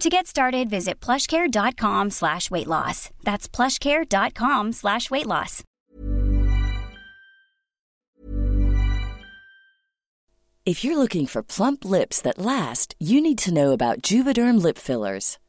To get started, visit plushcare.com slash weight loss. That's plushcare.com slash weight loss. If you're looking for plump lips that last, you need to know about Juvederm lip fillers.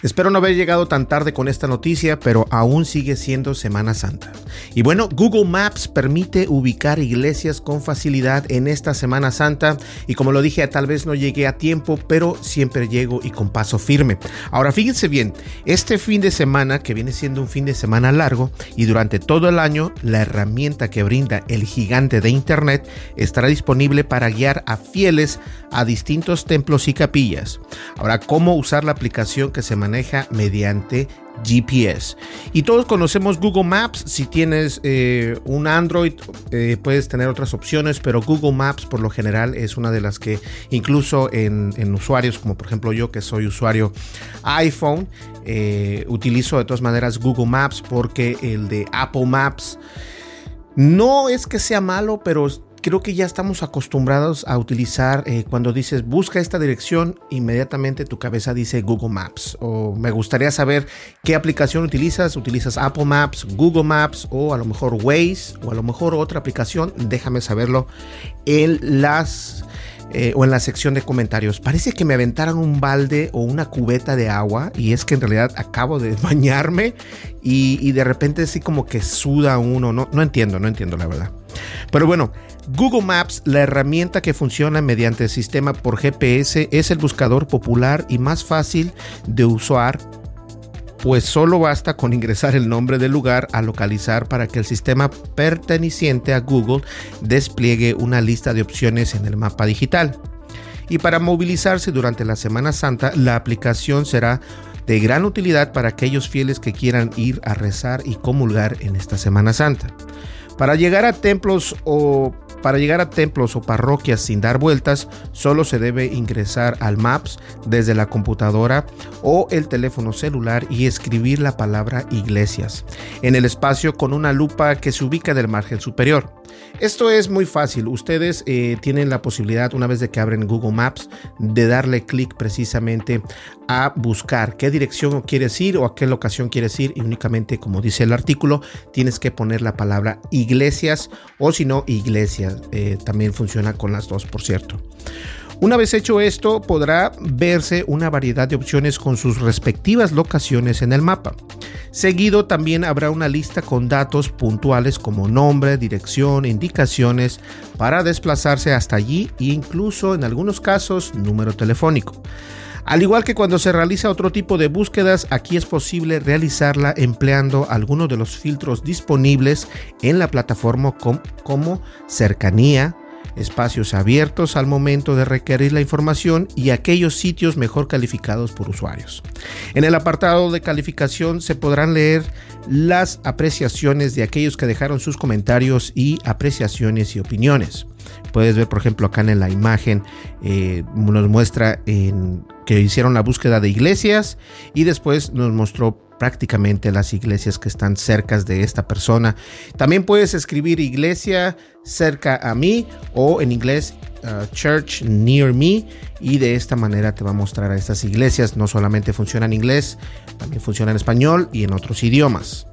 Espero no haber llegado tan tarde con esta noticia, pero aún sigue siendo Semana Santa. Y bueno, Google Maps permite ubicar iglesias con facilidad en esta Semana Santa y como lo dije, tal vez no llegué a tiempo, pero siempre llego y con paso firme. Ahora fíjense bien, este fin de semana, que viene siendo un fin de semana largo y durante todo el año, la herramienta que brinda el gigante de Internet estará disponible para guiar a fieles a distintos templos y capillas. Ahora, ¿cómo usar la aplicación que se maneja mediante GPS. Y todos conocemos Google Maps. Si tienes eh, un Android, eh, puedes tener otras opciones, pero Google Maps por lo general es una de las que incluso en, en usuarios como por ejemplo yo que soy usuario iPhone, eh, utilizo de todas maneras Google Maps porque el de Apple Maps no es que sea malo, pero creo que ya estamos acostumbrados a utilizar eh, cuando dices busca esta dirección, inmediatamente tu cabeza dice Google Maps. O me gustaría saber qué aplicación utilizas. ¿Utilizas Apple Maps, Google Maps o a lo mejor Waze o a lo mejor otra aplicación? Déjame saberlo en las eh, o en la sección de comentarios. Parece que me aventaran un balde o una cubeta de agua y es que en realidad acabo de bañarme y, de repente así como que suda uno. No, no entiendo, no entiendo la verdad. Pero bueno, Google Maps, la herramienta que funciona mediante el sistema por GPS, es el buscador popular y más fácil de usar pues solo basta con ingresar el nombre del lugar a localizar para que el sistema perteneciente a Google despliegue una lista de opciones en el mapa digital. Y para movilizarse durante la Semana Santa, la aplicación será de gran utilidad para aquellos fieles que quieran ir a rezar y comulgar en esta Semana Santa. Para llegar a templos o para llegar a templos o parroquias sin dar vueltas, solo se debe ingresar al Maps desde la computadora o el teléfono celular y escribir la palabra iglesias en el espacio con una lupa que se ubica en el margen superior. Esto es muy fácil. Ustedes eh, tienen la posibilidad, una vez de que abren Google Maps, de darle clic precisamente a buscar qué dirección quieres ir o a qué locación quieres ir. Y únicamente, como dice el artículo, tienes que poner la palabra iglesias o si no, iglesias. Eh, también funciona con las dos, por cierto. Una vez hecho esto, podrá verse una variedad de opciones con sus respectivas locaciones en el mapa. Seguido también habrá una lista con datos puntuales como nombre, dirección, indicaciones para desplazarse hasta allí e incluso en algunos casos número telefónico. Al igual que cuando se realiza otro tipo de búsquedas, aquí es posible realizarla empleando algunos de los filtros disponibles en la plataforma como cercanía, espacios abiertos al momento de requerir la información y aquellos sitios mejor calificados por usuarios. En el apartado de calificación se podrán leer las apreciaciones de aquellos que dejaron sus comentarios y apreciaciones y opiniones. Puedes ver, por ejemplo, acá en la imagen eh, nos muestra que hicieron la búsqueda de iglesias y después nos mostró prácticamente las iglesias que están cerca de esta persona. También puedes escribir iglesia cerca a mí o en inglés uh, church near me y de esta manera te va a mostrar a estas iglesias. No solamente funciona en inglés, también funciona en español y en otros idiomas.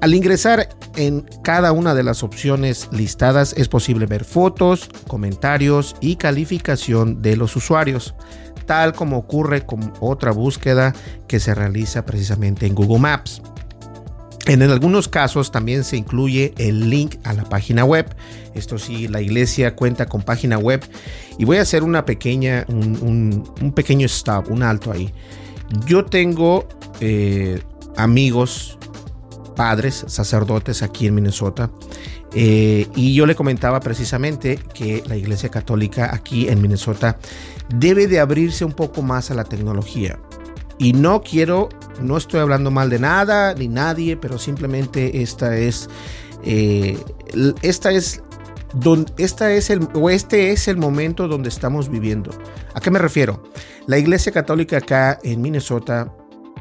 Al ingresar en cada una de las opciones listadas es posible ver fotos, comentarios y calificación de los usuarios tal como ocurre con otra búsqueda que se realiza precisamente en Google Maps. En algunos casos también se incluye el link a la página web. Esto sí, la iglesia cuenta con página web. Y voy a hacer una pequeña, un, pequeño stop, un alto ahí. Yo tengo eh, amigos, padres, sacerdotes aquí en Minnesota. Eh, y yo le comentaba precisamente que la iglesia católica aquí en Minnesota debe de abrirse un poco más a la tecnología. Y no quiero, no estoy hablando mal de nada ni nadie, pero simplemente esta es, eh, esta es donde, esta es el, o este es el momento donde estamos viviendo. ¿A qué me refiero? La Iglesia Católica acá en Minnesota,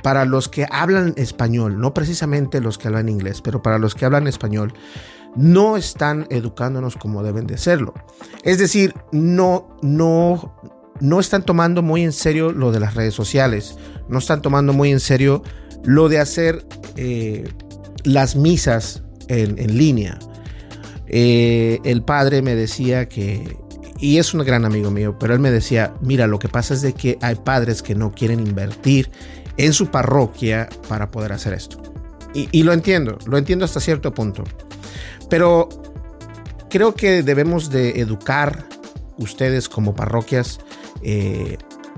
para los que hablan español, no precisamente los que hablan inglés, pero para los que hablan español, no están educándonos como deben de serlo. Es decir, no, no, no están tomando muy en serio lo de las redes sociales, no están tomando muy en serio lo de hacer eh, las misas en, línea. Eh, el padre me decía que, y es un gran amigo mío, pero él me decía, mira, lo que pasa es de que hay padres que no quieren invertir en su parroquia para poder hacer esto. Y, y lo entiendo, lo entiendo hasta cierto punto. Pero creo que debemos de educar ustedes como parroquias eh,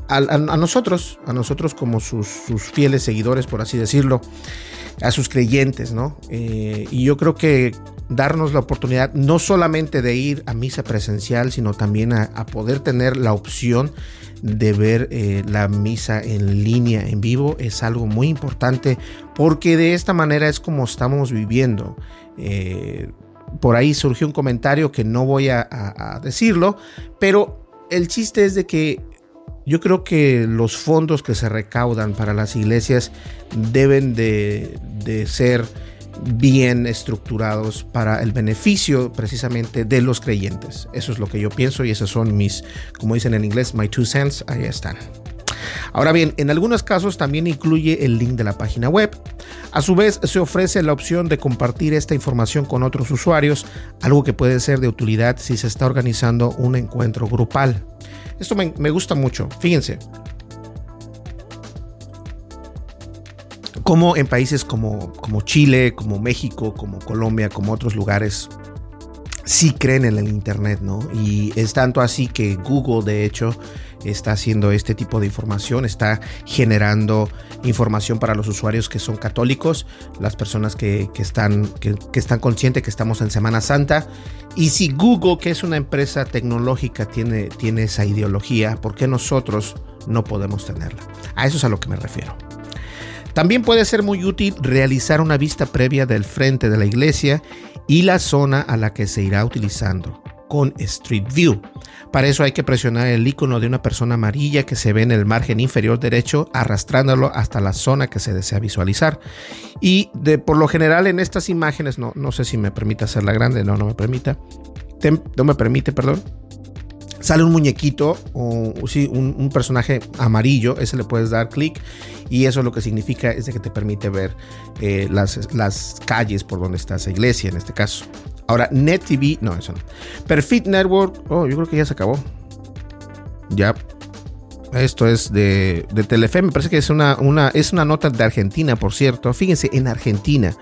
a, nosotros, a nosotros como sus, fieles seguidores, por así decirlo, a sus creyentes, ¿no? Eh, y yo creo que darnos la oportunidad no solamente de ir a misa presencial, sino también a, poder tener la opción de ver eh, la misa en línea, en vivo, es algo muy importante porque de esta manera es como estamos viviendo. por ahí surgió un comentario que no voy a decirlo, pero el chiste es de que yo creo que los fondos que se recaudan para las iglesias deben de, ser bien estructurados para el beneficio precisamente de los creyentes. Eso es lo que yo pienso y esos son mis, como dicen en inglés, my two cents, ahí están. Ahora bien, en algunos casos también incluye el link de la página web. A su vez, se ofrece la opción de compartir esta información con otros usuarios, algo que puede ser de utilidad si se está organizando un encuentro grupal. Esto me, gusta mucho. Fíjense, como en países como, como, Chile, como México, como Colombia, como otros lugares, sí creen en el Internet, ¿no? Y es tanto así que Google, de hecho, está haciendo este tipo de información, está generando información para los usuarios que son católicos, las personas que, están, que, están conscientes que estamos en Semana Santa. Y si Google, que es una empresa tecnológica, tiene, tiene esa ideología, ¿por qué nosotros no podemos tenerla? A eso es a lo que me refiero. También puede ser muy útil realizar una vista previa del frente de la iglesia y la zona a la que se irá utilizando con Street View. Para eso hay que presionar el icono de una persona amarilla que se ve en el margen inferior derecho, arrastrándolo hasta la zona que se desea visualizar. Y de, por lo general en estas imágenes, no, no sé si me permite hacerla grande, no, no me permita. no me permite, perdón sale un muñequito o sí, un, personaje amarillo, ese le puedes dar clic y eso lo que significa es de que te permite ver eh, las, las calles por donde está esa iglesia en este caso. Ahora, NetTV, no, eso no. Perfit Network, oh, yo creo que ya se acabó. Ya. Esto es de, de Telefe, me parece que es una, una, es una nota de Argentina, por cierto. Fíjense, en Argentina.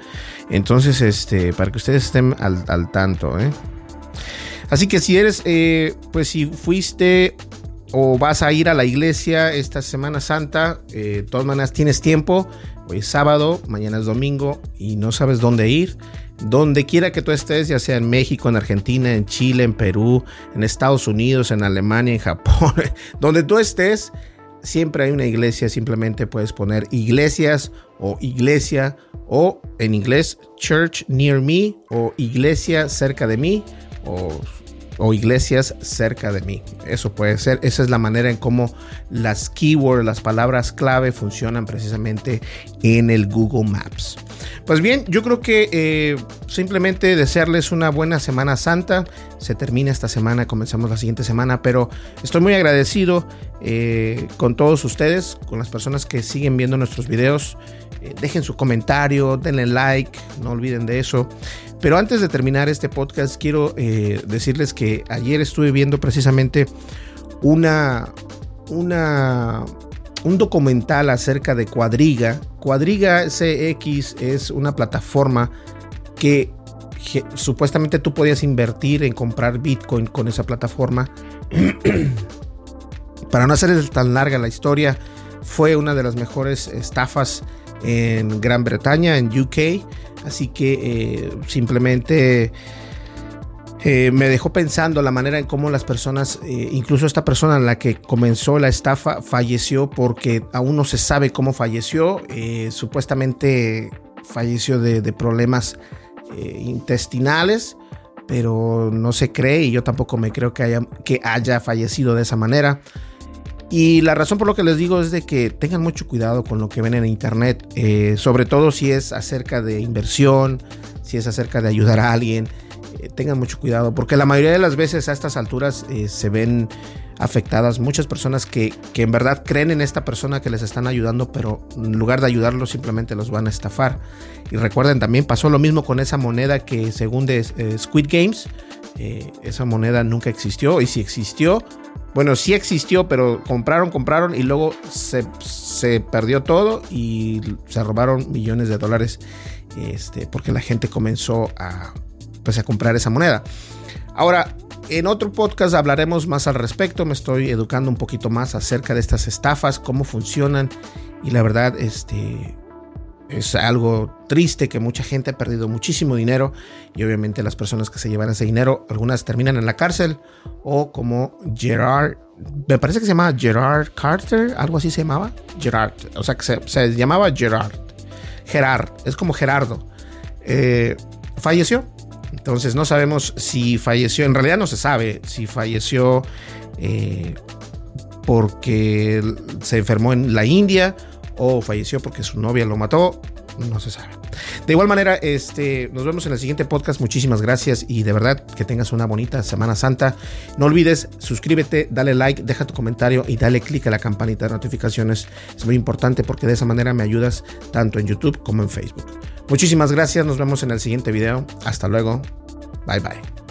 Entonces, este, para que ustedes estén al, tanto, ¿eh? Así que si eres, eh, pues si fuiste o vas a ir a la iglesia esta Semana Santa, eh, de todas maneras tienes tiempo, hoy es sábado, mañana es domingo y no sabes dónde ir, donde quiera que tú estés, ya sea en México, en Argentina, en Chile, en Perú, en Estados Unidos, en Alemania, en Japón, donde tú estés, siempre hay una iglesia, simplemente puedes poner iglesias o iglesia o en inglés church near me o iglesia cerca de mí o iglesias cerca de mí. Eso puede ser, esa es la manera en cómo las keywords, las palabras clave funcionan precisamente en el Google Maps. Pues bien, yo creo que eh, simplemente desearles una buena Semana Santa. Se termina esta semana, comenzamos la siguiente semana, pero estoy muy agradecido eh, con todos ustedes, con las personas que siguen viendo nuestros videos. Eh, dejen su comentario, denle like, no olviden de eso. Pero antes de terminar este podcast, quiero eh, decirles que ayer estuve viendo precisamente una, una, un documental acerca de Cuadriga. Cuadriga CX es una plataforma que, supuestamente tú podías invertir en comprar Bitcoin con esa plataforma. Para no hacer tan larga la historia, fue una de las mejores estafas en Gran Bretaña, en UK Así que eh, simplemente eh, me dejó pensando la manera en cómo las personas, eh, incluso esta persona en la que comenzó la estafa, falleció porque aún no se sabe cómo falleció. supuestamente falleció de, de problemas intestinales, pero no se cree y yo tampoco me creo que haya, que haya fallecido de esa manera. Y la razón por lo que les digo es de que tengan mucho cuidado con lo que ven en internet, eh, sobre todo si es acerca de inversión, si es acerca de ayudar a alguien, eh, tengan mucho cuidado, porque la mayoría de las veces a estas alturas eh, se ven afectadas muchas personas que, que, en verdad creen en esta persona que les están ayudando, pero en lugar de ayudarlos simplemente los van a estafar. Y recuerden, también pasó lo mismo con esa moneda que según Squid Games, esa moneda nunca existió y si existió, bueno, sí existió, pero compraron, compraron y luego se, perdió todo y se robaron millones de dólares este, porque la gente comenzó a, pues, a comprar esa moneda. Ahora, en otro podcast hablaremos más al respecto, me estoy educando un poquito más acerca de estas estafas, cómo funcionan y la verdad, este, es algo triste que mucha gente ha perdido muchísimo dinero y obviamente las personas que se llevan ese dinero, algunas terminan en la cárcel o como Gerard, me parece que se llama Gerard Carter, algo así se llamaba, Gerard, o sea que se, llamaba Gerard, Gerard, es como Gerardo, eh, falleció. Entonces no sabemos si falleció, en realidad no se sabe si falleció eh, porque se enfermó en la India o falleció porque su novia lo mató, no se sabe. De igual manera, este, nos vemos en el siguiente podcast. Muchísimas gracias y de verdad que tengas una bonita Semana Santa. No olvides, suscríbete, dale like, deja tu comentario y dale click a la campanita de notificaciones. Es muy importante porque de esa manera me ayudas tanto en YouTube como en Facebook. Muchísimas gracias, nos vemos en el siguiente video. Hasta luego. Bye bye.